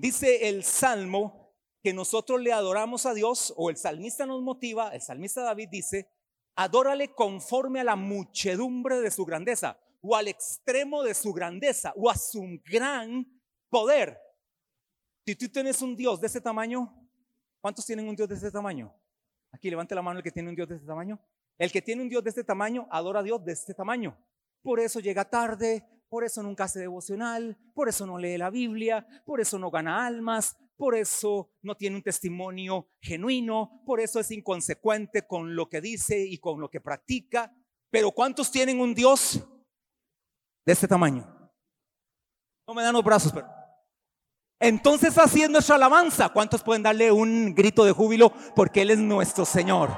Dice el Salmo que nosotros le adoramos a Dios, o el salmista nos motiva, el salmista David dice, adórale conforme a la muchedumbre de su grandeza, o al extremo de su grandeza, o a su gran poder. Si tú tienes un Dios de ese tamaño, ¿cuántos tienen un Dios de ese tamaño? Aquí levante la mano el que tiene un Dios de ese tamaño. El que tiene un Dios de este tamaño, adora a Dios de este tamaño. Por eso llega tarde, por eso nunca hace devocional, por eso no lee la Biblia, por eso no gana almas, por eso no tiene un testimonio genuino, por eso es inconsecuente con lo que dice y con lo que practica. Pero ¿cuántos tienen un Dios de este tamaño? No me dan los brazos, pero... Entonces así es nuestra alabanza. ¿Cuántos pueden darle un grito de júbilo porque Él es nuestro Señor?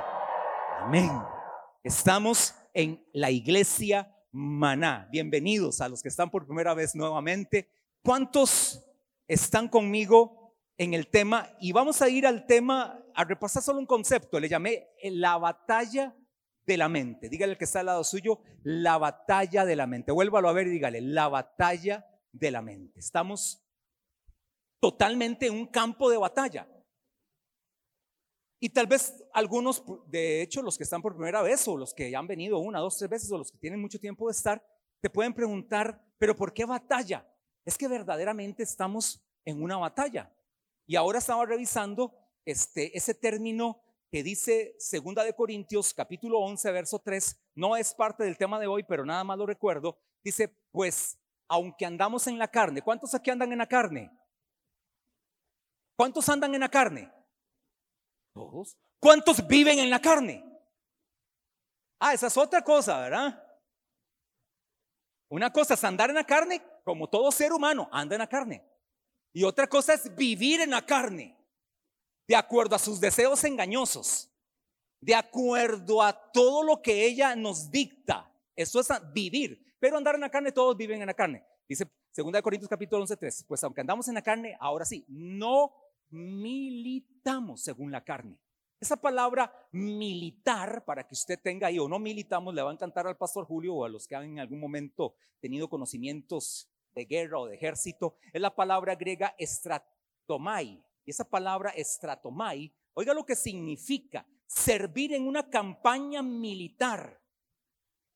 Amén. Estamos en la iglesia maná. Bienvenidos a los que están por primera vez nuevamente. ¿Cuántos están conmigo en el tema? Y vamos a ir al tema, a repasar solo un concepto. Le llamé la batalla de la mente. Dígale al que está al lado suyo, la batalla de la mente. Vuélvalo a ver y dígale, la batalla de la mente. Estamos totalmente en un campo de batalla. Y tal vez algunos, de hecho, los que están por primera vez o los que ya han venido una, dos, tres veces o los que tienen mucho tiempo de estar, te pueden preguntar, pero ¿por qué batalla? Es que verdaderamente estamos en una batalla. Y ahora estaba revisando este, ese término que dice Segunda de Corintios capítulo 11 verso 3, no es parte del tema de hoy, pero nada más lo recuerdo, dice, pues aunque andamos en la carne, ¿cuántos aquí andan en la carne? ¿Cuántos andan en la carne? Todos. ¿Cuántos viven en la carne? Ah, esa es otra cosa, ¿verdad? Una cosa es andar en la carne, como todo ser humano, anda en la carne. Y otra cosa es vivir en la carne, de acuerdo a sus deseos engañosos, de acuerdo a todo lo que ella nos dicta. Eso es vivir. Pero andar en la carne, todos viven en la carne. Dice 2 Corintios capítulo 11, 3. Pues aunque andamos en la carne, ahora sí, no militamos según la carne. Esa palabra militar, para que usted tenga ahí, o no militamos, le va a encantar al pastor Julio o a los que han en algún momento tenido conocimientos de guerra o de ejército, es la palabra griega estratomai. Y esa palabra estratomai, oiga lo que significa, servir en una campaña militar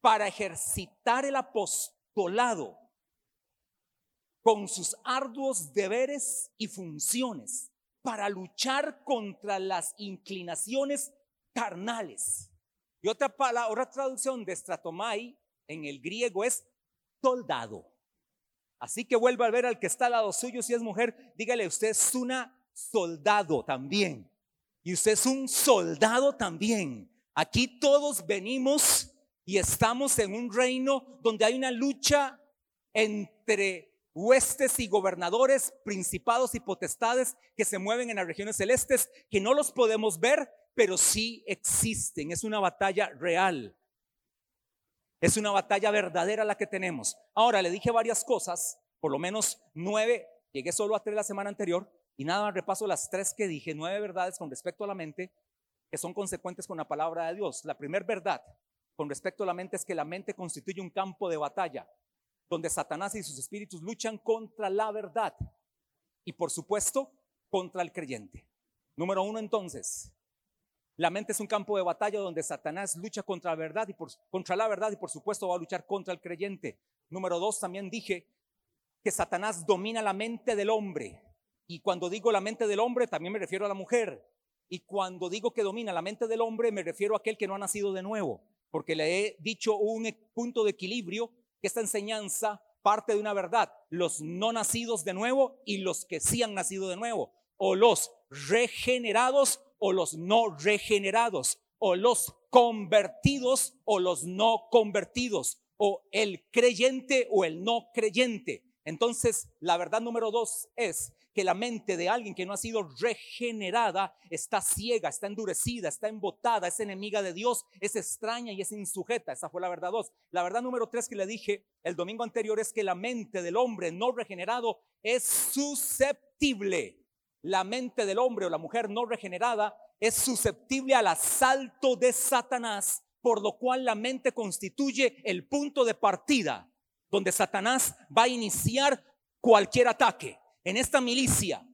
para ejercitar el apostolado con sus arduos deberes y funciones para luchar contra las inclinaciones carnales. Y otra palabra, otra traducción de estratomai en el griego es soldado. Así que vuelva a ver al que está al lado suyo, si es mujer, dígale, usted es una soldado también. Y usted es un soldado también. Aquí todos venimos y estamos en un reino donde hay una lucha entre huestes y gobernadores, principados y potestades que se mueven en las regiones celestes, que no los podemos ver, pero sí existen. Es una batalla real. Es una batalla verdadera la que tenemos. Ahora, le dije varias cosas, por lo menos nueve, llegué solo a tres la semana anterior, y nada, repaso las tres que dije, nueve verdades con respecto a la mente, que son consecuentes con la palabra de Dios. La primera verdad con respecto a la mente es que la mente constituye un campo de batalla donde Satanás y sus espíritus luchan contra la verdad y por supuesto contra el creyente. Número uno entonces, la mente es un campo de batalla donde Satanás lucha contra la verdad y por, contra la verdad y por supuesto va a luchar contra el creyente. Número dos, también dije que Satanás domina la mente del hombre. Y cuando digo la mente del hombre, también me refiero a la mujer. Y cuando digo que domina la mente del hombre, me refiero a aquel que no ha nacido de nuevo. Porque le he dicho un punto de equilibrio esta enseñanza parte de una verdad, los no nacidos de nuevo y los que sí han nacido de nuevo, o los regenerados o los no regenerados, o los convertidos o los no convertidos, o el creyente o el no creyente. Entonces, la verdad número dos es que la mente de alguien que no ha sido regenerada está ciega, está endurecida, está embotada, es enemiga de Dios, es extraña y es insujeta. Esa fue la verdad dos. La verdad número tres que le dije el domingo anterior es que la mente del hombre no regenerado es susceptible. La mente del hombre o la mujer no regenerada es susceptible al asalto de Satanás, por lo cual la mente constituye el punto de partida donde Satanás va a iniciar cualquier ataque en esta milicia,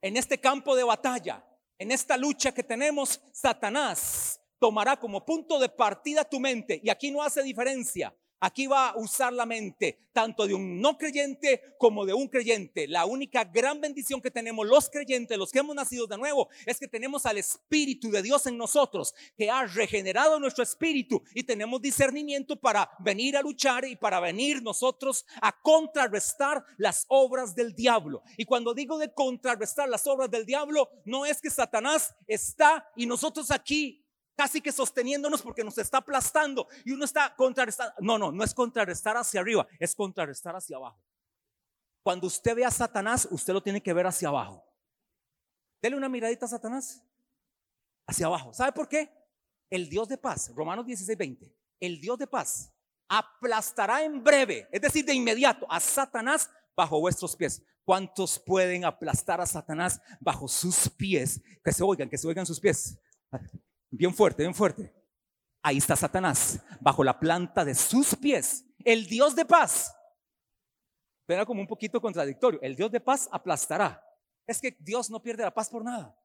en este campo de batalla, en esta lucha que tenemos, Satanás tomará como punto de partida tu mente. Y aquí no hace diferencia Aquí va a usar la mente tanto de un no creyente como de un creyente. La única gran bendición que tenemos los creyentes, los que hemos nacido de nuevo, es que tenemos al Espíritu de Dios en nosotros, que ha regenerado nuestro espíritu y tenemos discernimiento para venir a luchar y para venir nosotros a contrarrestar las obras del diablo. Y cuando digo de contrarrestar las obras del diablo, no es que Satanás está y nosotros aquí casi que sosteniéndonos porque nos está aplastando y uno está contrarrestando. No, no, no es contrarrestar hacia arriba, es contrarrestar hacia abajo. Cuando usted ve a Satanás, usted lo tiene que ver hacia abajo. Dele una miradita a Satanás. Hacia abajo. ¿Sabe por qué? El Dios de paz, Romanos 16, 20. El Dios de paz aplastará en breve, es decir, de inmediato, a Satanás bajo vuestros pies. ¿Cuántos pueden aplastar a Satanás bajo sus pies? Que se oigan, que se oigan sus pies. Bien fuerte, bien fuerte. Ahí está Satanás, bajo la planta de sus pies. El Dios de paz. Era como un poquito contradictorio. El Dios de paz aplastará. Es que Dios no pierde la paz por nada.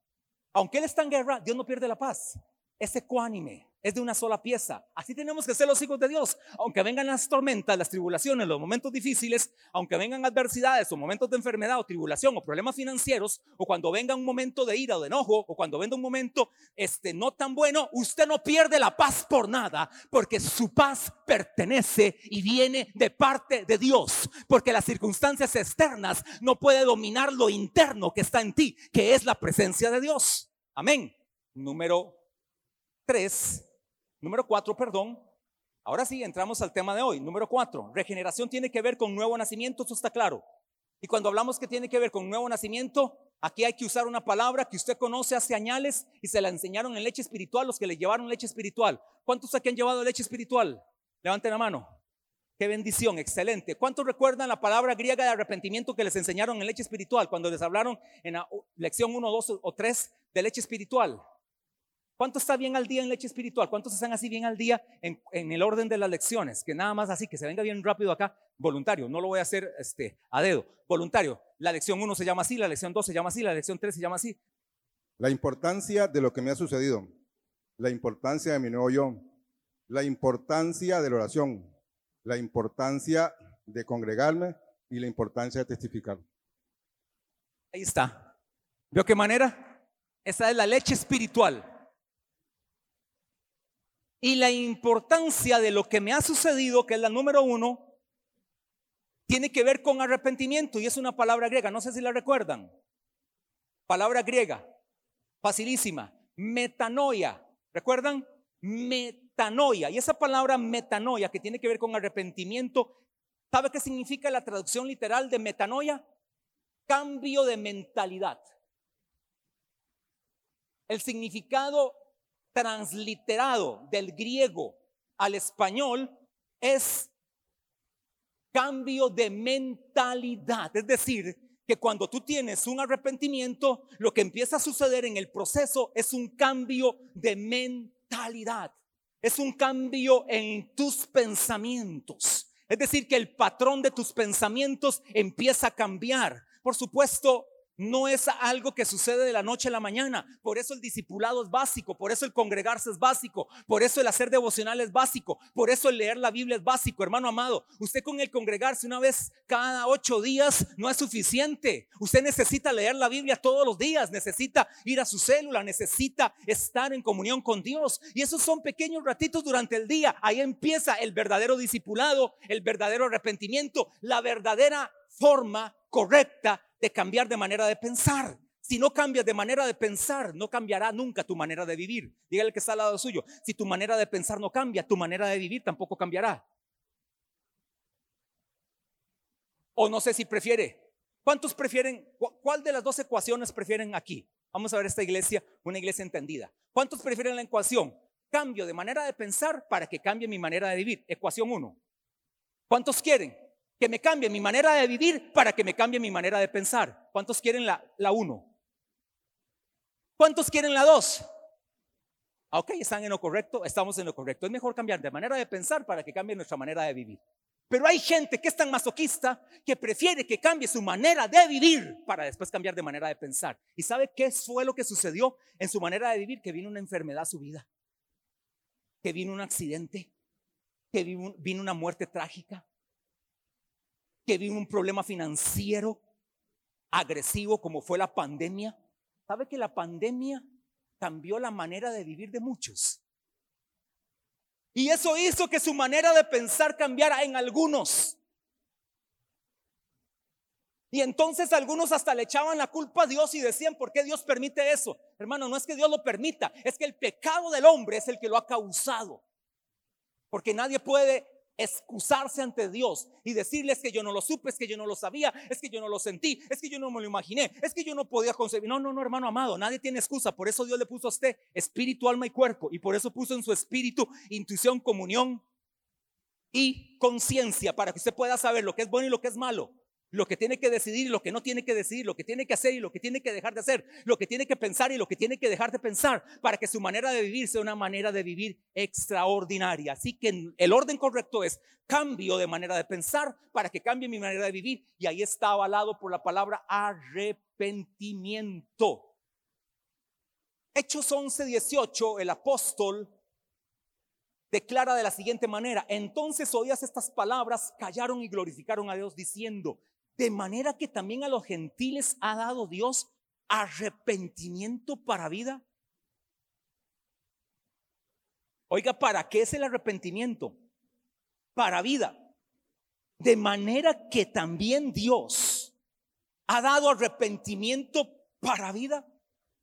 Aunque Él está en guerra, Dios no pierde la paz. Es ecuánime es de una sola pieza. Así tenemos que ser los hijos de Dios. Aunque vengan las tormentas, las tribulaciones, los momentos difíciles, aunque vengan adversidades o momentos de enfermedad o tribulación o problemas financieros, o cuando venga un momento de ira o de enojo, o cuando venga un momento este, no tan bueno, usted no pierde la paz por nada, porque su paz pertenece y viene de parte de Dios, porque las circunstancias externas no puede dominar lo interno que está en ti, que es la presencia de Dios. Amén. Número 3 Número cuatro, perdón. Ahora sí, entramos al tema de hoy. Número cuatro, regeneración tiene que ver con nuevo nacimiento, eso está claro. Y cuando hablamos que tiene que ver con nuevo nacimiento, aquí hay que usar una palabra que usted conoce hace años y se la enseñaron en leche espiritual los que le llevaron leche espiritual. ¿Cuántos aquí han llevado leche espiritual? Levanten la mano. Qué bendición, excelente. ¿Cuántos recuerdan la palabra griega de arrepentimiento que les enseñaron en leche espiritual cuando les hablaron en la lección 1, 2 o 3 de leche espiritual? ¿Cuánto está bien al día en leche espiritual? ¿Cuántos están así bien al día en, el orden de las lecciones? Que nada más así, que se venga bien rápido acá, voluntario. No lo voy a hacer este, a dedo, voluntario. La lección 1 se llama así, la lección 2 se llama así, la lección 3 se llama así. La importancia de lo que me ha sucedido, la importancia de mi nuevo yo, la importancia de la oración, la importancia de congregarme y la importancia de testificar. Ahí está. ¿Vio qué manera? Esa es la leche espiritual y la importancia de lo que me ha sucedido, que es la número uno, tiene que ver con arrepentimiento y es una palabra griega, no sé si la recuerdan. Palabra griega, facilísima, metanoia. ¿Recuerdan? Metanoia. Y esa palabra metanoia que tiene que ver con arrepentimiento, ¿sabe qué significa la traducción literal de metanoia? Cambio de mentalidad. El significado transliterado del griego al español es cambio de mentalidad. Es decir, que cuando tú tienes un arrepentimiento, lo que empieza a suceder en el proceso es un cambio de mentalidad. Es un cambio en tus pensamientos. Es decir, que el patrón de tus pensamientos empieza a cambiar. Por supuesto, no es algo que sucede de la noche a la mañana. Por eso el discipulado es básico, por eso el congregarse es básico, por eso el hacer devocional es básico, por eso el leer la Biblia es básico, hermano amado. Usted con el congregarse una vez cada ocho días no es suficiente. Usted necesita leer la Biblia todos los días, necesita ir a su célula, necesita estar en comunión con Dios. Y esos son pequeños ratitos durante el día. Ahí empieza el verdadero discipulado, el verdadero arrepentimiento, la verdadera forma correcta de cambiar de manera de pensar. Si no cambias de manera de pensar, no cambiará nunca tu manera de vivir. Dígale que está al lado suyo. Si tu manera de pensar no cambia, tu manera de vivir tampoco cambiará. O no sé si prefiere. ¿Cuántos prefieren? ¿Cuál de las dos ecuaciones prefieren aquí? Vamos a ver esta iglesia, una iglesia entendida. ¿Cuántos prefieren la ecuación? Cambio de manera de pensar para que cambie mi manera de vivir. Ecuación 1. ¿Cuántos quieren? Que me cambie mi manera de vivir para que me cambie mi manera de pensar. ¿Cuántos quieren la, la uno? ¿Cuántos quieren la dos? Ok, están en lo correcto, estamos en lo correcto. Es mejor cambiar de manera de pensar para que cambie nuestra manera de vivir. Pero hay gente que es tan masoquista que prefiere que cambie su manera de vivir para después cambiar de manera de pensar. ¿Y sabe qué fue lo que sucedió en su manera de vivir? Que vino una enfermedad a su vida, que vino un accidente, que vino una muerte trágica, que vino un problema financiero agresivo como fue la pandemia. ¿Sabe que la pandemia cambió la manera de vivir de muchos? Y eso hizo que su manera de pensar cambiara en algunos. Y entonces algunos hasta le echaban la culpa a Dios y decían, ¿por qué Dios permite eso? Hermano, no es que Dios lo permita, es que el pecado del hombre es el que lo ha causado. Porque nadie puede excusarse ante Dios y decirles que yo no lo supe, es que yo no lo sabía, es que yo no lo sentí, es que yo no me lo imaginé, es que yo no podía concebir. No, no, no, hermano amado, nadie tiene excusa. Por eso Dios le puso a usted espíritu, alma y cuerpo. Y por eso puso en su espíritu intuición, comunión y conciencia para que usted pueda saber lo que es bueno y lo que es malo lo que tiene que decidir y lo que no tiene que decidir, lo que tiene que hacer y lo que tiene que dejar de hacer, lo que tiene que pensar y lo que tiene que dejar de pensar, para que su manera de vivir sea una manera de vivir extraordinaria. Así que el orden correcto es cambio de manera de pensar para que cambie mi manera de vivir. Y ahí está avalado por la palabra arrepentimiento. Hechos 11, 18, el apóstol declara de la siguiente manera, entonces oías estas palabras, callaron y glorificaron a Dios diciendo, de manera que también a los gentiles ha dado Dios arrepentimiento para vida. Oiga, ¿para qué es el arrepentimiento? Para vida. De manera que también Dios ha dado arrepentimiento para vida.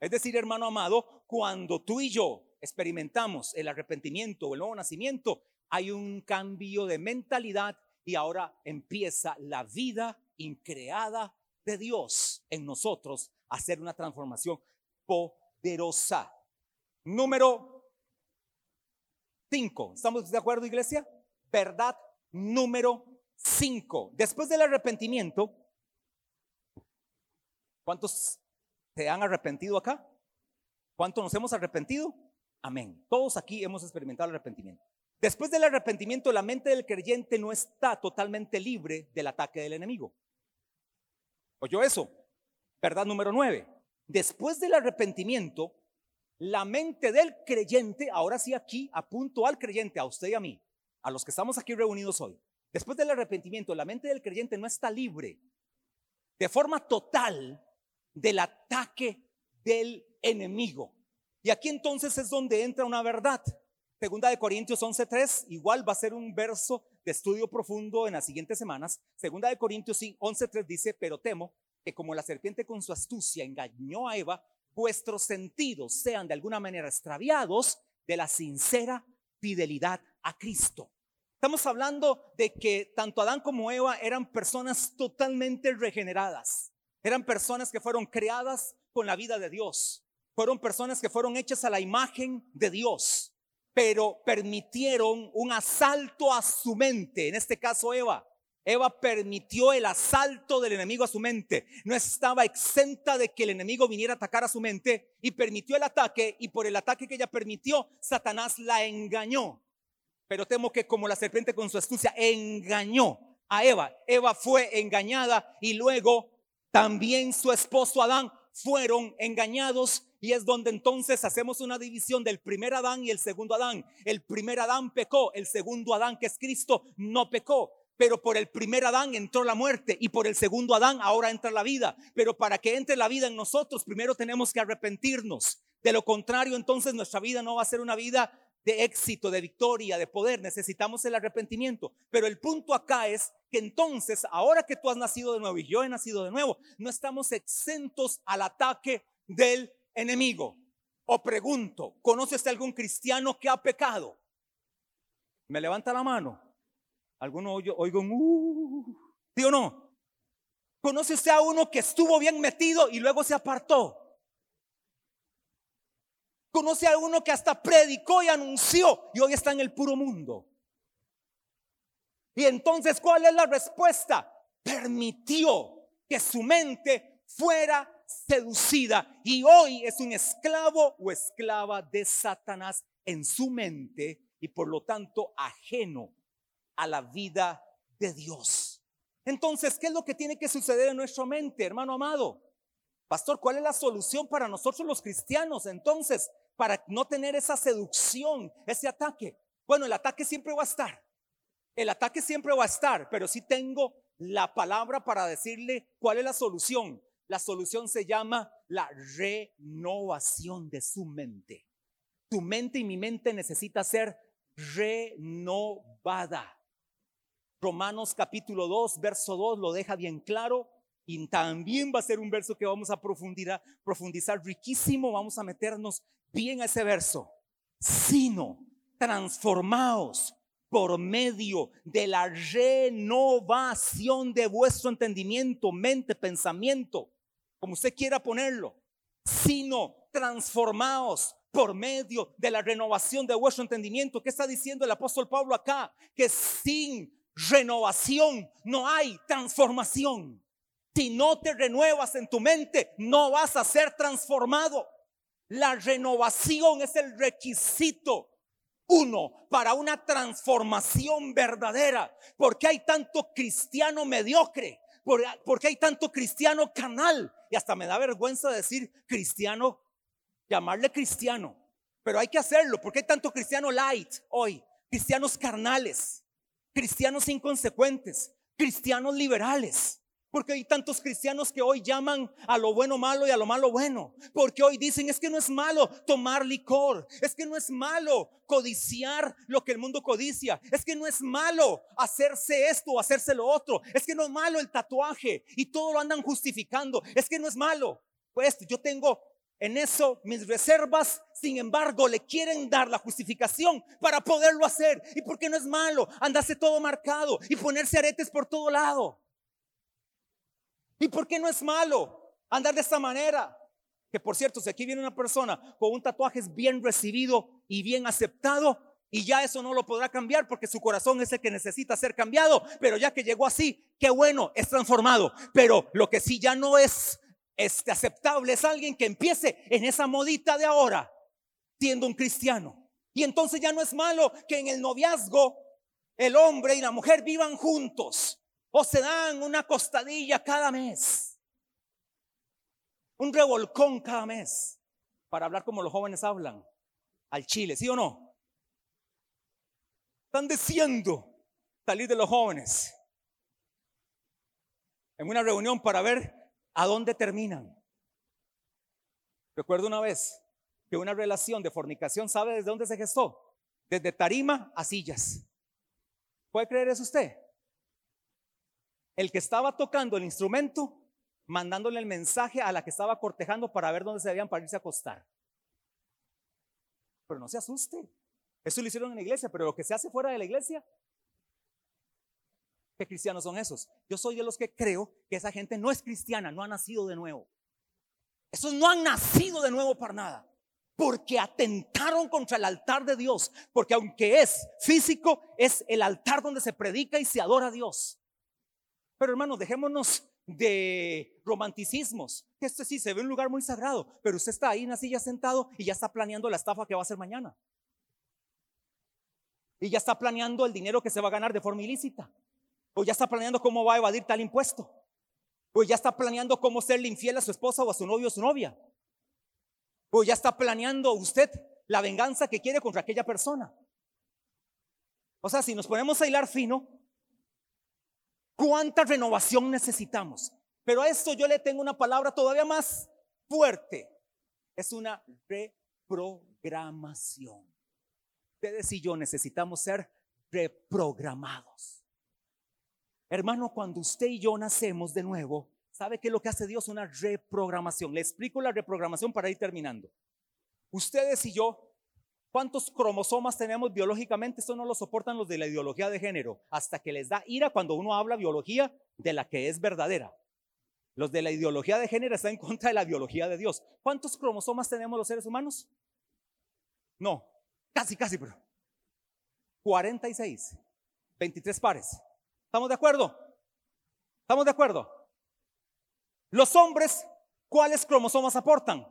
Es decir, hermano amado, cuando tú y yo experimentamos el arrepentimiento o el nuevo nacimiento, hay un cambio de mentalidad y ahora empieza la vida increada de Dios en nosotros hacer una transformación poderosa. Número 5. ¿Estamos de acuerdo, iglesia? Verdad número 5. Después del arrepentimiento, ¿cuántos se han arrepentido acá? ¿Cuántos nos hemos arrepentido? Amén. Todos aquí hemos experimentado el arrepentimiento. Después del arrepentimiento, la mente del creyente no está totalmente libre del ataque del enemigo. ¿Oyó eso? Verdad número nueve. Después del arrepentimiento, la mente del creyente, ahora sí aquí apunto al creyente, a usted y a mí, a los que estamos aquí reunidos hoy. Después del arrepentimiento, la mente del creyente no está libre de forma total del ataque del enemigo. Y aquí entonces es donde entra una verdad. Segunda de Corintios 11:3, igual va a ser un verso de estudio profundo en las siguientes semanas. Segunda de Corintios 11:3 dice, pero temo que como la serpiente con su astucia engañó a Eva, vuestros sentidos sean de alguna manera extraviados de la sincera fidelidad a Cristo. Estamos hablando de que tanto Adán como Eva eran personas totalmente regeneradas. Eran personas que fueron creadas con la vida de Dios. Fueron personas que fueron hechas a la imagen de Dios pero permitieron un asalto a su mente, en este caso Eva. Eva permitió el asalto del enemigo a su mente. No estaba exenta de que el enemigo viniera a atacar a su mente y permitió el ataque y por el ataque que ella permitió, Satanás la engañó. Pero temo que como la serpiente con su astucia engañó a Eva, Eva fue engañada y luego también su esposo Adán fueron engañados y es donde entonces hacemos una división del primer Adán y el segundo Adán. El primer Adán pecó, el segundo Adán que es Cristo no pecó. Pero por el primer Adán entró la muerte y por el segundo Adán ahora entra la vida. Pero para que entre la vida en nosotros, primero tenemos que arrepentirnos. De lo contrario, entonces nuestra vida no va a ser una vida de éxito, de victoria, de poder. Necesitamos el arrepentimiento. Pero el punto acá es que entonces, ahora que tú has nacido de nuevo y yo he nacido de nuevo, no estamos exentos al ataque del enemigo. O pregunto, ¿conoces a algún cristiano que ha pecado? Me levanta la mano. Alguno oigo un uh, ¿sí o no? ¿Conoces a uno que estuvo bien metido y luego se apartó? ¿Conoce a uno que hasta predicó y anunció y hoy está en el puro mundo? Y entonces, ¿cuál es la respuesta? Permitió que su mente fuera seducida y hoy es un esclavo o esclava de Satanás en su mente y por lo tanto ajeno a la vida de Dios. Entonces, ¿qué es lo que tiene que suceder en nuestra mente, hermano amado? Pastor, ¿cuál es la solución para nosotros los cristianos? Entonces, para no tener esa seducción, ese ataque. Bueno, el ataque siempre va a estar. El ataque siempre va a estar, pero si tengo la palabra para decirle cuál es la solución. La solución se llama la renovación de su mente. Tu mente y mi mente necesita ser renovada. Romanos capítulo 2, verso 2 lo deja bien claro y también va a ser un verso que vamos a profundizar, profundizar riquísimo, vamos a meternos bien a ese verso. Sino transformaos por medio de la renovación de vuestro entendimiento, mente, pensamiento, como usted quiera ponerlo, sino transformaos por medio de la renovación de vuestro entendimiento. ¿Qué está diciendo el apóstol Pablo acá? Que sin renovación no hay transformación. Si no te renuevas en tu mente, no vas a ser transformado. La renovación es el requisito uno para una transformación verdadera. Porque hay tanto cristiano mediocre, porque hay tanto cristiano canal. Y hasta me da vergüenza decir cristiano, llamarle cristiano. Pero hay que hacerlo, porque hay tanto cristiano light hoy, cristianos carnales, cristianos inconsecuentes, cristianos liberales. Porque hay tantos cristianos que hoy llaman a lo bueno malo y a lo malo bueno. Porque hoy dicen, es que no es malo tomar licor. Es que no es malo codiciar lo que el mundo codicia. Es que no es malo hacerse esto o hacerse lo otro. Es que no es malo el tatuaje. Y todo lo andan justificando. Es que no es malo. Pues yo tengo en eso mis reservas. Sin embargo, le quieren dar la justificación para poderlo hacer. Y porque no es malo andarse todo marcado y ponerse aretes por todo lado. ¿Y por qué no es malo andar de esta manera? Que por cierto, si aquí viene una persona con un tatuaje es bien recibido y bien aceptado, y ya eso no lo podrá cambiar porque su corazón es el que necesita ser cambiado. Pero ya que llegó así, qué bueno, es transformado. Pero lo que sí ya no es este, aceptable es alguien que empiece en esa modita de ahora, siendo un cristiano. Y entonces ya no es malo que en el noviazgo el hombre y la mujer vivan juntos o se dan una costadilla cada mes. Un revolcón cada mes. Para hablar como los jóvenes hablan. Al chile, ¿sí o no? Están diciendo salir de los jóvenes. En una reunión para ver a dónde terminan. Recuerdo una vez que una relación de fornicación, ¿sabe desde dónde se gestó? Desde tarima a sillas. ¿Puede creer eso usted? El que estaba tocando el instrumento, mandándole el mensaje a la que estaba cortejando para ver dónde se debían para irse a acostar. Pero no se asuste. Eso lo hicieron en la iglesia, pero lo que se hace fuera de la iglesia, ¿qué cristianos son esos? Yo soy de los que creo que esa gente no es cristiana, no ha nacido de nuevo. Esos no han nacido de nuevo para nada. Porque atentaron contra el altar de Dios. Porque aunque es físico, es el altar donde se predica y se adora a Dios. Pero hermanos, dejémonos de romanticismos. Este sí se ve un lugar muy sagrado, pero usted está ahí en la silla sentado y ya está planeando la estafa que va a hacer mañana. Y ya está planeando el dinero que se va a ganar de forma ilícita. O ya está planeando cómo va a evadir tal impuesto. O ya está planeando cómo serle infiel a su esposa o a su novio o su novia. O ya está planeando usted la venganza que quiere contra aquella persona. O sea, si nos ponemos a hilar fino, ¿Cuánta renovación necesitamos? Pero a esto yo le tengo una palabra todavía más fuerte. Es una reprogramación. Ustedes y yo necesitamos ser reprogramados. Hermano, cuando usted y yo nacemos de nuevo, ¿sabe qué es lo que hace Dios? Una reprogramación. Le explico la reprogramación para ir terminando. Ustedes y yo ¿Cuántos cromosomas tenemos biológicamente? Eso no lo soportan los de la ideología de género, hasta que les da ira cuando uno habla biología de la que es verdadera. Los de la ideología de género están en contra de la biología de Dios. ¿Cuántos cromosomas tenemos los seres humanos? No, casi, casi, pero 46, 23 pares. ¿Estamos de acuerdo? ¿Estamos de acuerdo? Los hombres, ¿cuáles cromosomas aportan?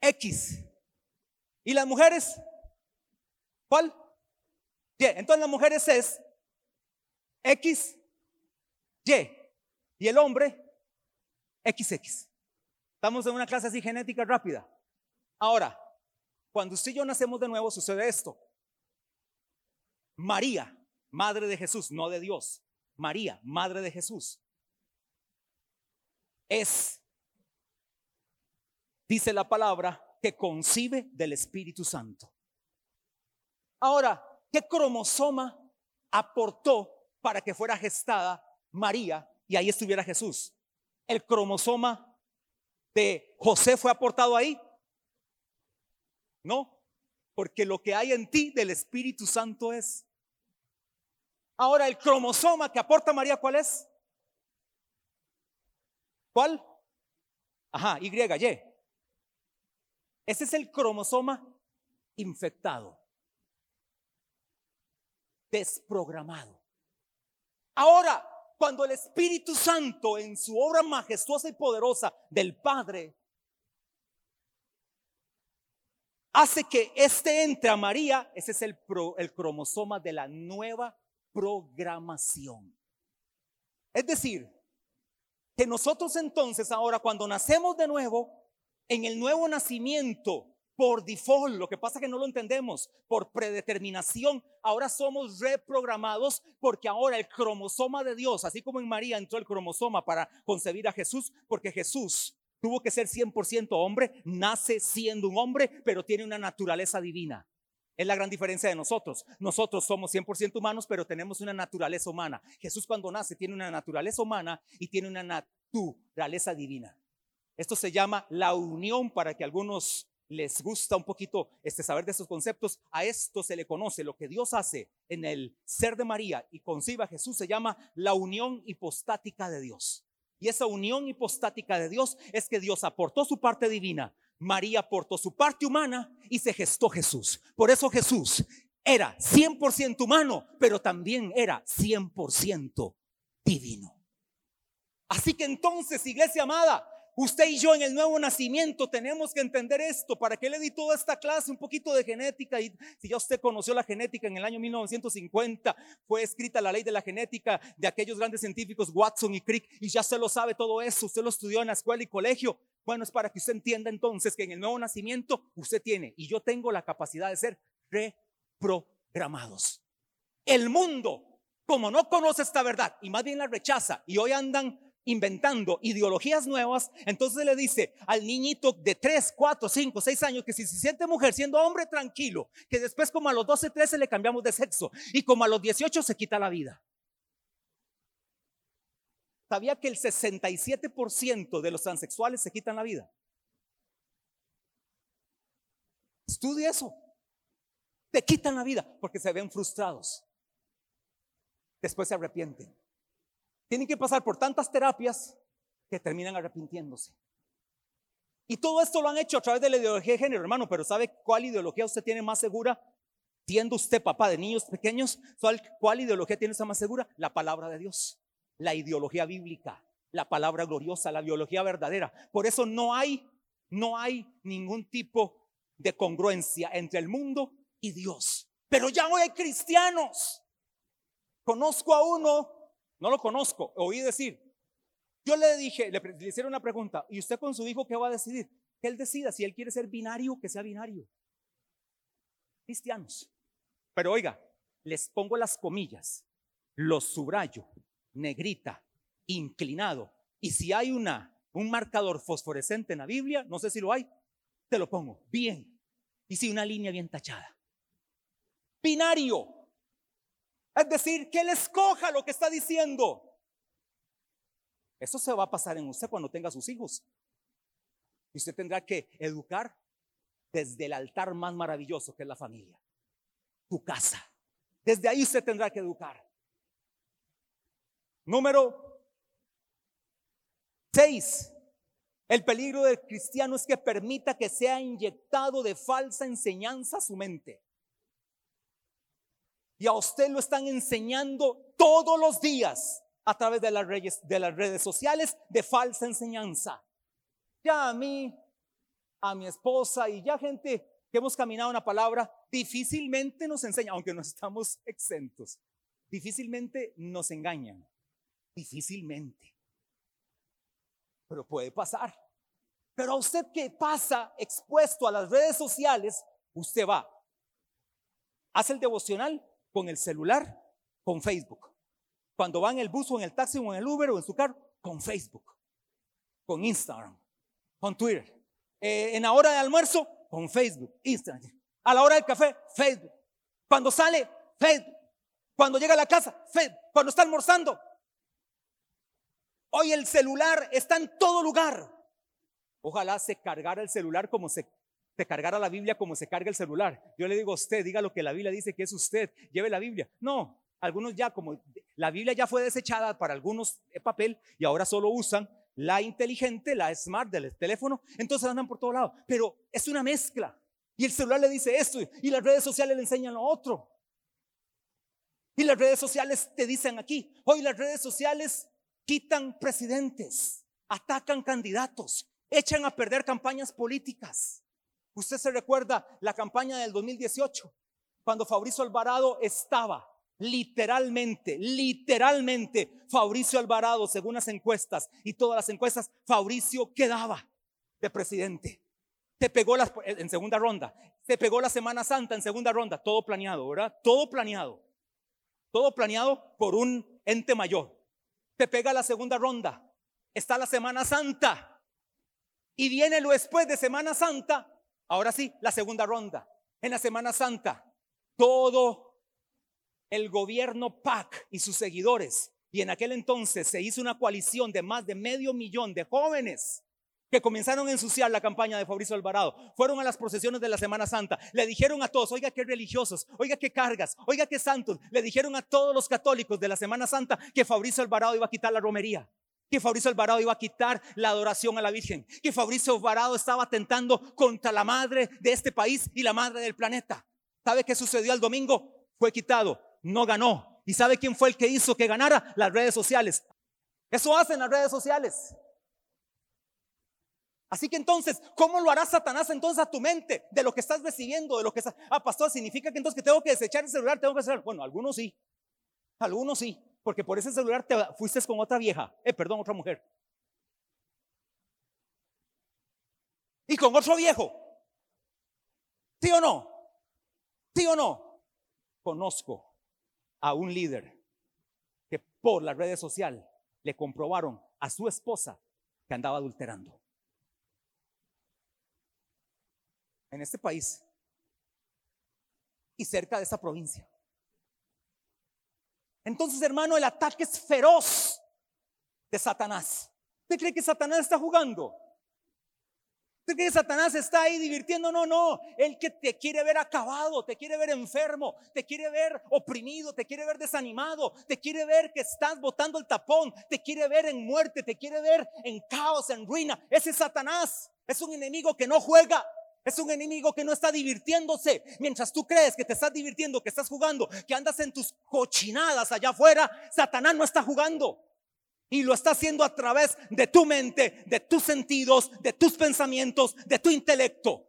X. ¿Y las mujeres? ¿Cuál? Y. Entonces las mujeres es X, Y. Y el hombre, XX. Estamos en una clase así genética rápida. Ahora, cuando usted y yo nacemos de nuevo, sucede esto. María, madre de Jesús, no de Dios. María, madre de Jesús, es, dice la palabra, que concibe del Espíritu Santo. Ahora, ¿qué cromosoma aportó para que fuera gestada María y ahí estuviera Jesús? ¿El cromosoma de José fue aportado ahí? No, porque lo que hay en ti del Espíritu Santo es. Ahora, el cromosoma que aporta María, ¿cuál es? ¿Cuál? Ajá, Y, Y. Ese es el cromosoma infectado, desprogramado. Ahora, cuando el Espíritu Santo en su obra majestuosa y poderosa del Padre hace que este entre a María, ese es el, el cromosoma de la nueva programación. Es decir, que nosotros entonces ahora cuando nacemos de nuevo, en el nuevo nacimiento, por default, lo que pasa es que no lo entendemos, por predeterminación, ahora somos reprogramados porque ahora el cromosoma de Dios, así como en María entró el cromosoma para concebir a Jesús, porque Jesús tuvo que ser 100% hombre, nace siendo un hombre, pero tiene una naturaleza divina. Es la gran diferencia de nosotros. Nosotros somos 100% humanos, pero tenemos una naturaleza humana. Jesús cuando nace tiene una naturaleza humana y tiene una naturaleza divina. Esto se llama la unión para que algunos les gusta un poquito este saber de estos conceptos. A esto se le conoce lo que Dios hace en el ser de María y conciba a Jesús se llama la unión hipostática de Dios. Y esa unión hipostática de Dios es que Dios aportó su parte divina, María aportó su parte humana y se gestó Jesús. Por eso Jesús era 100% humano, pero también era 100% divino. Así que entonces, iglesia amada, Usted y yo en el nuevo nacimiento tenemos que entender esto. ¿Para qué le di toda esta clase? Un poquito de genética. Y si ya usted conoció la genética en el año 1950, fue escrita la ley de la genética de aquellos grandes científicos Watson y Crick. Y ya se lo sabe todo eso. Usted lo estudió en la escuela y colegio. Bueno, es para que usted entienda entonces que en el nuevo nacimiento usted tiene y yo tengo la capacidad de ser reprogramados. El mundo, como no conoce esta verdad y más bien la rechaza y hoy andan inventando ideologías nuevas, entonces le dice al niñito de 3, 4, 5, 6 años que si se siente mujer siendo hombre tranquilo, que después como a los 12, 13 le cambiamos de sexo y como a los 18 se quita la vida. ¿Sabía que el 67% de los transexuales se quitan la vida? Estudia eso. Te quitan la vida porque se ven frustrados. Después se arrepienten. Tienen que pasar por tantas terapias que terminan arrepintiéndose. Y todo esto lo han hecho a través de la ideología de género, hermano, pero ¿sabe cuál ideología usted tiene más segura? Siendo usted papá de niños pequeños, ¿cuál ideología tiene más segura? La palabra de Dios, la ideología bíblica, la palabra gloriosa, la biología verdadera. Por eso no hay, no hay ningún tipo de congruencia entre el mundo y Dios. Pero ya hoy hay cristianos. Conozco a uno no lo conozco, oí decir. Yo le dije, le, hicieron una pregunta, ¿y usted con su hijo qué va a decidir? Que él decida, si él quiere ser binario, que sea binario. Cristianos. Pero oiga, les pongo las comillas, los subrayo, negrita, inclinado. Y si hay una, un marcador fosforescente en la Biblia, no sé si lo hay, te lo pongo bien. Y si una línea bien tachada. Binario. Es decir, que Él escoja lo que está diciendo. Eso se va a pasar en usted cuando tenga sus hijos. Y usted tendrá que educar desde el altar más maravilloso que es la familia, tu casa. Desde ahí usted tendrá que educar. Número 6. El peligro del cristiano es que permita que sea inyectado de falsa enseñanza a su mente. Y a usted lo están enseñando todos los días a través de las redes, de las redes sociales de falsa enseñanza. Ya a mí, a mi esposa y ya gente que hemos caminado en la palabra, difícilmente nos enseñan, aunque no estamos exentos, difícilmente nos engañan. Difícilmente. Pero puede pasar. Pero a usted que pasa expuesto a las redes sociales, usted va, hace el devocional con el celular, con Facebook. Cuando va en el bus o en el taxi o en el Uber o en su carro, con Facebook, con Instagram, con Twitter. Eh, en la hora de almuerzo, con Facebook, Instagram. A la hora del café, Facebook. Cuando sale, Facebook. Cuando llega a la casa, Facebook. Cuando está almorzando. Hoy el celular está en todo lugar. Ojalá se cargara el celular como se, se cargara la Biblia como se carga el celular. Yo le digo a usted, diga lo que la Biblia dice que es usted, lleve la Biblia. No, algunos ya como la Biblia ya fue desechada para algunos papel y ahora solo usan la inteligente, la smart del teléfono, entonces andan por todo lado. Pero es una mezcla. Y el celular le dice esto y las redes sociales le enseñan lo otro. Y las redes sociales te dicen aquí, hoy las redes sociales quitan presidentes, atacan candidatos, echan a perder campañas políticas. Usted se recuerda la campaña del 2018, cuando Fabricio Alvarado estaba literalmente, literalmente, Fabricio Alvarado, según las encuestas y todas las encuestas, Fabricio quedaba de presidente. Te pegó las, en segunda ronda, te pegó la Semana Santa en segunda ronda, todo planeado, ¿verdad? Todo planeado. Todo planeado por un ente mayor. Te pega la segunda ronda, está la Semana Santa. Y viene lo después de Semana Santa, ahora sí, la segunda ronda. En la Semana Santa, todo el gobierno PAC y sus seguidores, y en aquel entonces se hizo una coalición de más de medio millón de jóvenes que comenzaron a ensuciar la campaña de Fabricio Alvarado, fueron a las procesiones de la Semana Santa, le dijeron a todos, oiga qué religiosos, oiga qué cargas, oiga qué santos, le dijeron a todos los católicos de la Semana Santa que Fabricio Alvarado iba a quitar la romería, que Fabricio Alvarado iba a quitar la adoración a la Virgen, que Fabricio Alvarado estaba atentando contra la madre de este país y la madre del planeta. ¿Sabe qué sucedió el domingo? Fue quitado no ganó. ¿Y sabe quién fue el que hizo que ganara? Las redes sociales. Eso hacen las redes sociales. Así que entonces, ¿cómo lo hará Satanás entonces a tu mente de lo que estás recibiendo, de lo que estás... Ah, pastor, significa que entonces que tengo que desechar el celular, tengo que hacer... Bueno, algunos sí, algunos sí, porque por ese celular te fuiste con otra vieja, eh, perdón, otra mujer. Y con otro viejo. ¿Sí o no? ¿Sí o no? Conozco a un líder que por las redes sociales le comprobaron a su esposa que andaba adulterando. En este país y cerca de esa provincia. Entonces, hermano, el ataque es feroz de Satanás. ¿Usted cree que Satanás está jugando? que Satanás está ahí divirtiendo? No, no. Él que te quiere ver acabado, te quiere ver enfermo, te quiere ver oprimido, te quiere ver desanimado, te quiere ver que estás botando el tapón, te quiere ver en muerte, te quiere ver en caos, en ruina. Ese Satanás es un enemigo que no juega. Es un enemigo que no está divirtiéndose. Mientras tú crees que te estás divirtiendo, que estás jugando, que andas en tus cochinadas allá afuera, Satanás no está jugando. Y lo está haciendo a través de tu mente, de tus sentidos, de tus pensamientos, de tu intelecto.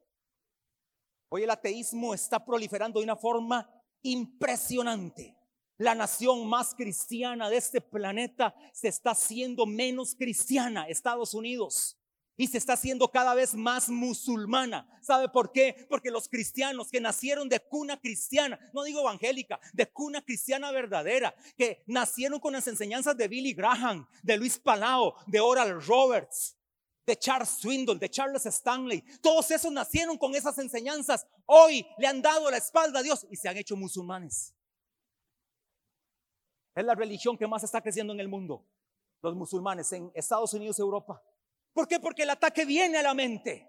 Hoy el ateísmo está proliferando de una forma impresionante. La nación más cristiana de este planeta se está haciendo menos cristiana, Estados Unidos y se está haciendo cada vez más musulmana. ¿Sabe por qué? Porque los cristianos que nacieron de cuna cristiana, no digo evangélica, de cuna cristiana verdadera, que nacieron con las enseñanzas de Billy Graham, de Luis Palao, de Oral Roberts, de Charles Swindle, de Charles Stanley, todos esos nacieron con esas enseñanzas. Hoy le han dado la espalda a Dios y se han hecho musulmanes. Es la religión que más está creciendo en el mundo, los musulmanes en Estados Unidos Europa. ¿Por qué? Porque el ataque viene a la mente.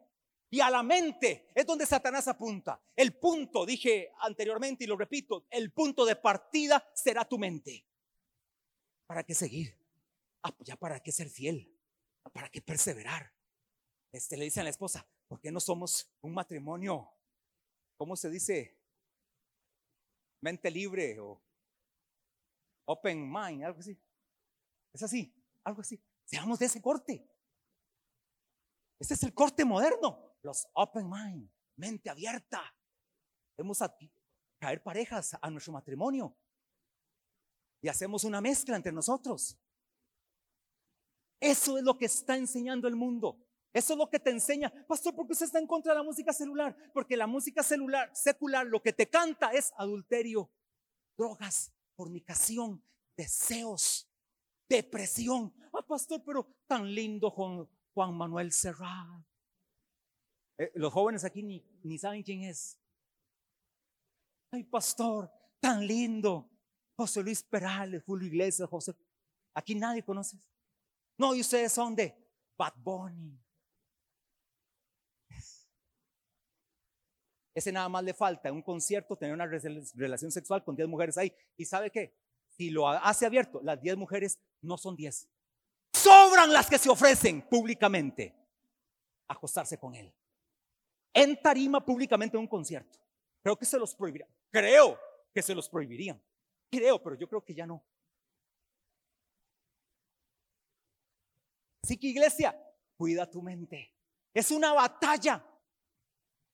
Y a la mente es donde Satanás apunta. El punto, dije anteriormente y lo repito, el punto de partida será tu mente. ¿Para qué seguir? Ah, pues ya para qué ser fiel. ¿Para qué perseverar? Este le dice a la esposa, ¿por qué no somos un matrimonio? ¿Cómo se dice? Mente libre o open mind, algo así. Es así, algo así. Seamos de ese corte. Este es el corte moderno. Los open mind, mente abierta. Hemos a caer parejas a nuestro matrimonio y hacemos una mezcla entre nosotros. Eso es lo que está enseñando el mundo. Eso es lo que te enseña. Pastor, ¿por qué usted está en contra de la música celular? Porque la música celular, secular, lo que te canta es adulterio, drogas, fornicación, deseos, depresión. Ah, pastor, pero tan lindo Juan, Juan Manuel Serrat. Eh, los jóvenes aquí ni, saben quién es. Ay, pastor, tan lindo. José Luis Perales, Julio Iglesias, José. Aquí nadie conoce. No, y ustedes son de Bad Bunny. Ese nada más le falta en un concierto tener una relación sexual con 10 mujeres ahí. ¿Y sabe qué? Si lo hace abierto, las 10 mujeres no son 10. Sobran las que se ofrecen públicamente a acostarse con él. En tarima públicamente en un concierto. Creo que se los prohibirían. Creo que se los prohibirían. Creo, pero yo creo que ya no. Así que iglesia, cuida tu mente. Es una batalla.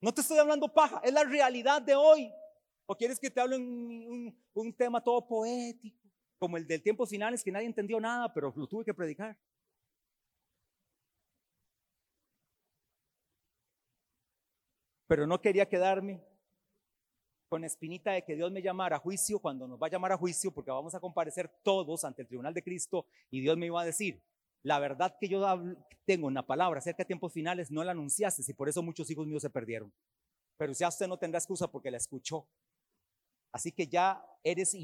No te estoy hablando paja, es la realidad de hoy. ¿O quieres que te hable un, un, tema todo poético, como el del tiempo finales que nadie entendió nada, pero lo tuve que predicar? Pero no quería quedarme con espinita de que Dios me llamara a juicio cuando nos va a llamar a juicio, porque vamos a comparecer todos ante el tribunal de Cristo y Dios me iba a decir, la verdad que yo tengo una palabra acerca de tiempos finales, no la anunciaste y por eso muchos hijos míos se perdieron. Pero ya usted no tendrá excusa porque la escuchó. Así que ya eres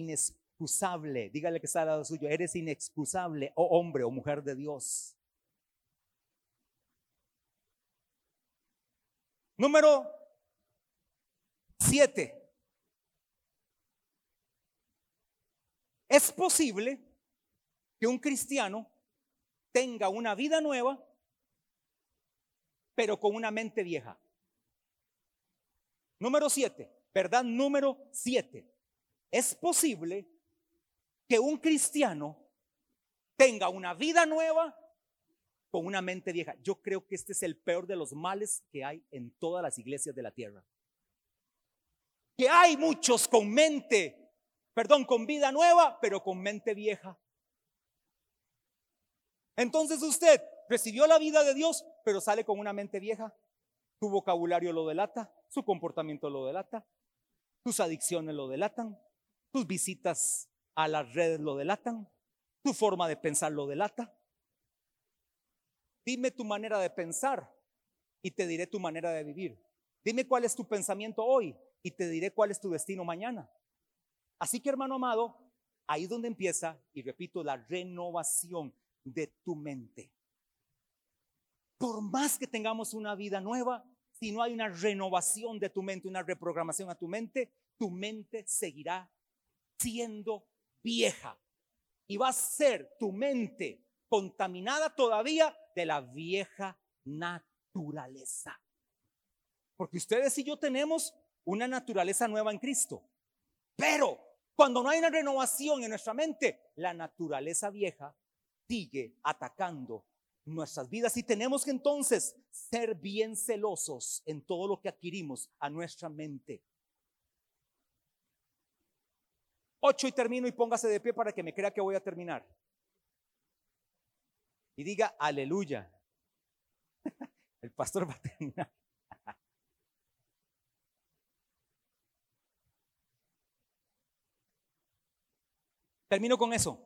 inexcusable. Dígale que está al lado suyo. Eres inexcusable, oh hombre o mujer de Dios. Número siete. Es posible que un cristiano tenga una vida nueva, pero con una mente vieja. Número siete, verdad número siete. Es posible que un cristiano tenga una vida nueva con una mente vieja. Yo creo que este es el peor de los males que hay en todas las iglesias de la tierra. Que hay muchos con mente, perdón, con vida nueva, pero con mente vieja. Entonces usted recibió la vida de Dios, pero sale con una mente vieja. Tu vocabulario lo delata, su comportamiento lo delata, tus adicciones lo delatan, tus visitas a las redes lo delatan, tu forma de pensar lo delata. Dime tu manera de pensar y te diré tu manera de vivir. Dime cuál es tu pensamiento hoy y te diré cuál es tu destino mañana. Así que hermano amado, ahí es donde empieza, y repito, la renovación de tu mente. Por más que tengamos una vida nueva, si no hay una renovación de tu mente, una reprogramación a tu mente, tu mente seguirá siendo vieja. Y va a ser tu mente contaminada todavía de la vieja naturaleza. Porque ustedes y yo tenemos una naturaleza nueva en Cristo. Pero cuando no hay una renovación en nuestra mente, la naturaleza vieja sigue atacando nuestras vidas y tenemos que entonces ser bien celosos en todo lo que adquirimos a nuestra mente. Ocho y termino y póngase de pie para que me crea que voy a terminar. Y diga aleluya. El pastor va a terminar. Termino con eso.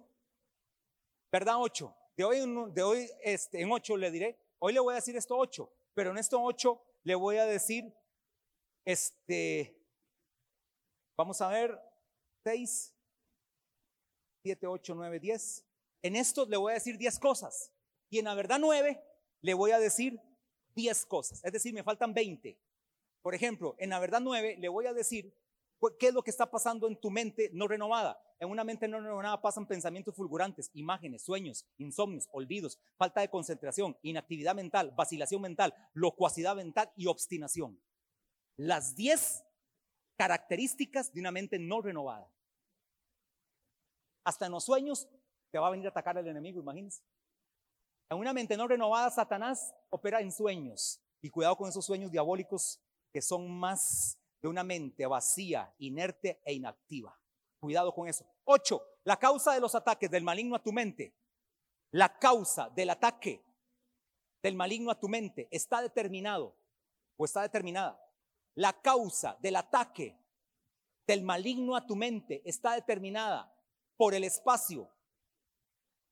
¿Verdad? Ocho. De hoy, de hoy este, en ocho le diré, hoy le voy a decir esto ocho, pero en esto ocho le voy a decir, este, vamos a ver, seis, siete, ocho, nueve, diez. En esto le voy a decir diez cosas. Y en la verdad nueve le voy a decir diez cosas. Es decir, me faltan veinte. Por ejemplo, en la verdad nueve le voy a decir qué es lo que está pasando en tu mente no renovada. En una mente no renovada pasan pensamientos fulgurantes, imágenes, sueños, insomnios, olvidos, falta de concentración, inactividad mental, vacilación mental, locuacidad mental y obstinación. Las 10 características de una mente no renovada. Hasta en los sueños te va a venir a atacar el enemigo, imagínense. En una mente no renovada, Satanás opera en sueños. Y cuidado con esos sueños diabólicos que son más de una mente vacía, inerte e inactiva. Cuidado con eso. Ocho, la causa de los ataques del maligno a tu mente. La causa del ataque del maligno a tu mente está determinado o está determinada. La causa del ataque del maligno a tu mente está determinada por el espacio,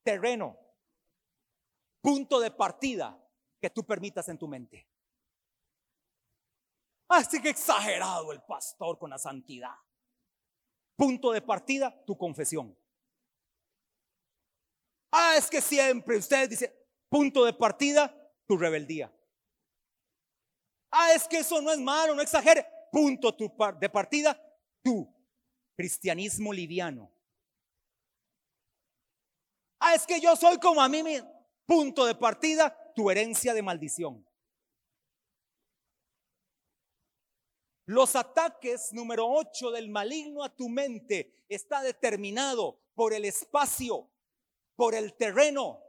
terreno, punto de partida que tú permitas en tu mente. Así que exagerado el pastor con la santidad. Punto de partida, tu confesión. Ah, es que siempre usted dice, punto de partida, tu rebeldía. Ah, es que eso no es malo, no exagere. Punto de partida, tu cristianismo liviano. Ah, es que yo soy como a mí mismo. Punto de partida, tu herencia de maldición. Los ataques número 8 del maligno a tu mente está determinado por el espacio, por el terreno,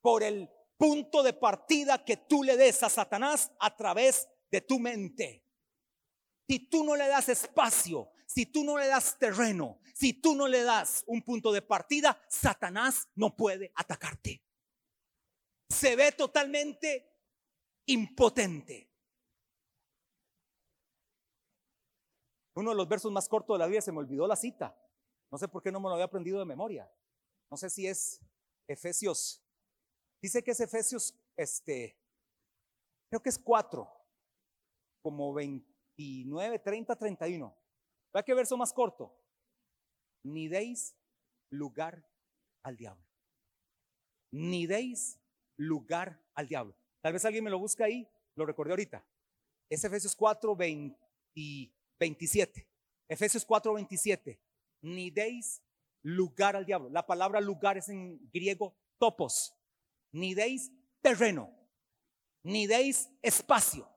por el punto de partida que tú le des a Satanás a través de tu mente. Si tú no le das espacio, si tú no le das terreno, si tú no le das un punto de partida, Satanás no puede atacarte. Se ve totalmente impotente. Uno de los versos más cortos de la Biblia se me olvidó la cita. No sé por qué no me lo había aprendido de memoria. No sé si es Efesios. Dice que es Efesios, este, creo que es 4, como 29, 30, 31. ¿Vea qué verso más corto? Ni deis lugar al diablo. Ni deis lugar al diablo. Tal vez alguien me lo busca ahí, lo recordé ahorita. Es Efesios 4, 20. 27. Efesios 4, 27. Ni deis lugar al diablo. La palabra lugar es en griego topos. Ni deis terreno. Ni deis espacio.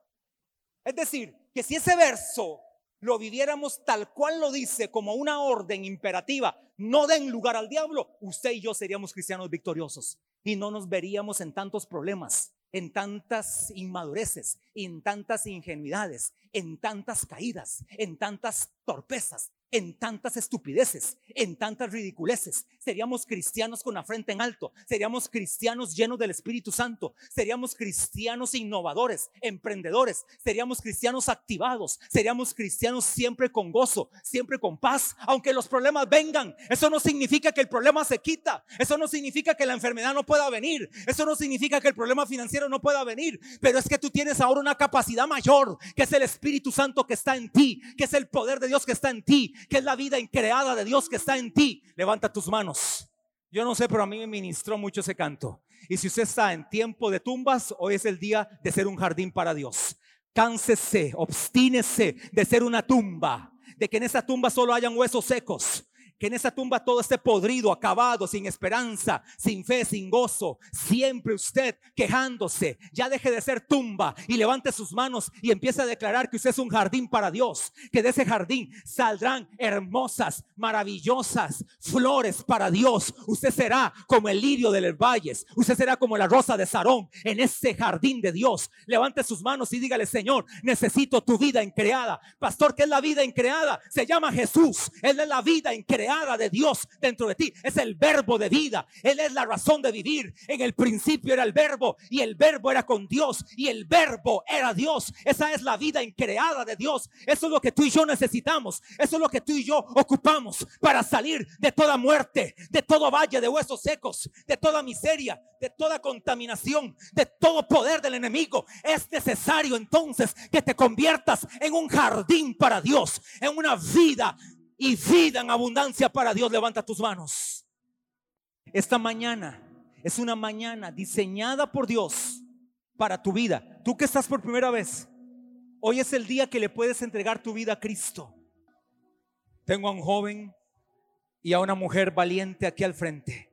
Es decir, que si ese verso lo viviéramos tal cual lo dice, como una orden imperativa, no den lugar al diablo, usted y yo seríamos cristianos victoriosos y no nos veríamos en tantos problemas, en tantas inmadureces, en tantas ingenuidades, en tantas caídas, en tantas torpezas, en tantas estupideces, en tantas ridiculeces. Seríamos cristianos con la frente en alto, seríamos cristianos llenos del Espíritu Santo, seríamos cristianos innovadores, emprendedores, seríamos cristianos activados, seríamos cristianos siempre con gozo, siempre con paz, aunque los problemas vengan. Eso no significa que el problema se quita, eso no significa que la enfermedad no pueda venir, eso no significa que el problema financiero no pueda venir, pero es que tú tienes ahora una capacidad mayor, que es el Espíritu Santo que está en ti, que es el poder de Dios que está en ti que es la vida increada de Dios que está en ti. Levanta tus manos. Yo no sé, pero a mí me ministró mucho ese canto. Y si usted está en tiempo de tumbas, hoy es el día de ser un jardín para Dios. Cánsese, obstínese de ser una tumba, de que en esa tumba solo hayan huesos secos que en esa tumba todo esté podrido, acabado, sin esperanza, sin fe, sin gozo. Siempre usted quejándose. Ya deje de ser tumba y levante sus manos y empiece a declarar que usted es un jardín para Dios. Que de ese jardín saldrán hermosas, maravillosas flores para Dios. Usted será como el lirio de los valles. Usted será como la rosa de Sarón en ese jardín de Dios. Levante sus manos y dígale, Señor, necesito tu vida creada Pastor, ¿qué es la vida creada Se llama Jesús. Él es la vida creada de Dios dentro de ti. Es el verbo de vida. Él es la razón de vivir. En el principio era el verbo y el verbo era con Dios y el verbo era Dios. Esa es la vida increada de Dios. Eso es lo que tú y yo necesitamos. Eso es lo que tú y yo ocupamos para salir de toda muerte, de todo valle de huesos secos, de toda miseria, de toda contaminación, de todo poder del enemigo. Es necesario entonces que te conviertas en un jardín para Dios, en una vida y vida en abundancia para Dios. Levanta tus manos. Esta mañana es una mañana diseñada por Dios para tu vida. Tú que estás por primera vez, hoy es el día que le puedes entregar tu vida a Cristo. Tengo a un joven y a una mujer valiente aquí al frente.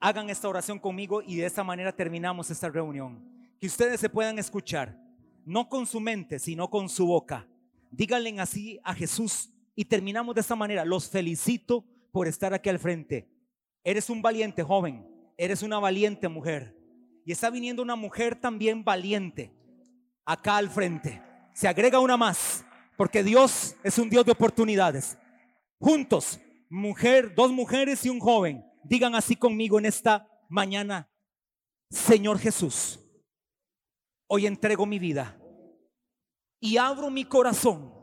Hagan esta oración conmigo y de esta manera terminamos esta reunión. Que ustedes se puedan escuchar, no con su mente, sino con su boca. Díganle así a Jesús y terminamos de esta manera. Los felicito por estar aquí al frente. Eres un valiente joven, eres una valiente mujer. Y está viniendo una mujer también valiente acá al frente. Se agrega una más, porque Dios es un Dios de oportunidades. Juntos, mujer, dos mujeres y un joven, digan así conmigo en esta mañana, Señor Jesús, hoy entrego mi vida y abro mi corazón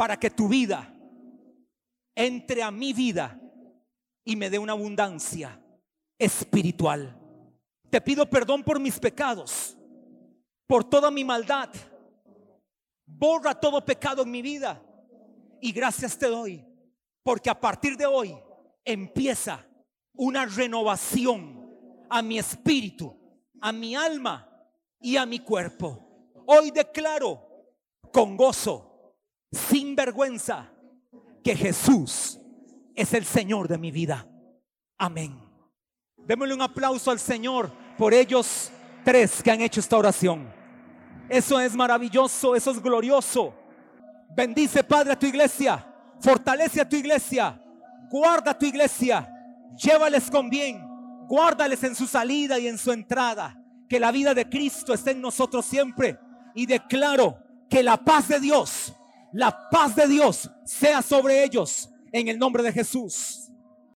para que tu vida entre a mi vida y me dé una abundancia espiritual. Te pido perdón por mis pecados, por toda mi maldad. Borra todo pecado en mi vida. Y gracias te doy, porque a partir de hoy empieza una renovación a mi espíritu, a mi alma y a mi cuerpo. Hoy declaro con gozo, sin vergüenza, que Jesús es el Señor de mi vida. Amén. Démosle un aplauso al Señor por ellos tres que han hecho esta oración. Eso es maravilloso, eso es glorioso. Bendice, Padre, a tu iglesia. Fortalece a tu iglesia. Guarda a tu iglesia. Llévales con bien. Guárdales en su salida y en su entrada. Que la vida de Cristo esté en nosotros siempre. Y declaro que la paz de Dios, la paz de Dios sea sobre ellos en el nombre de Jesús.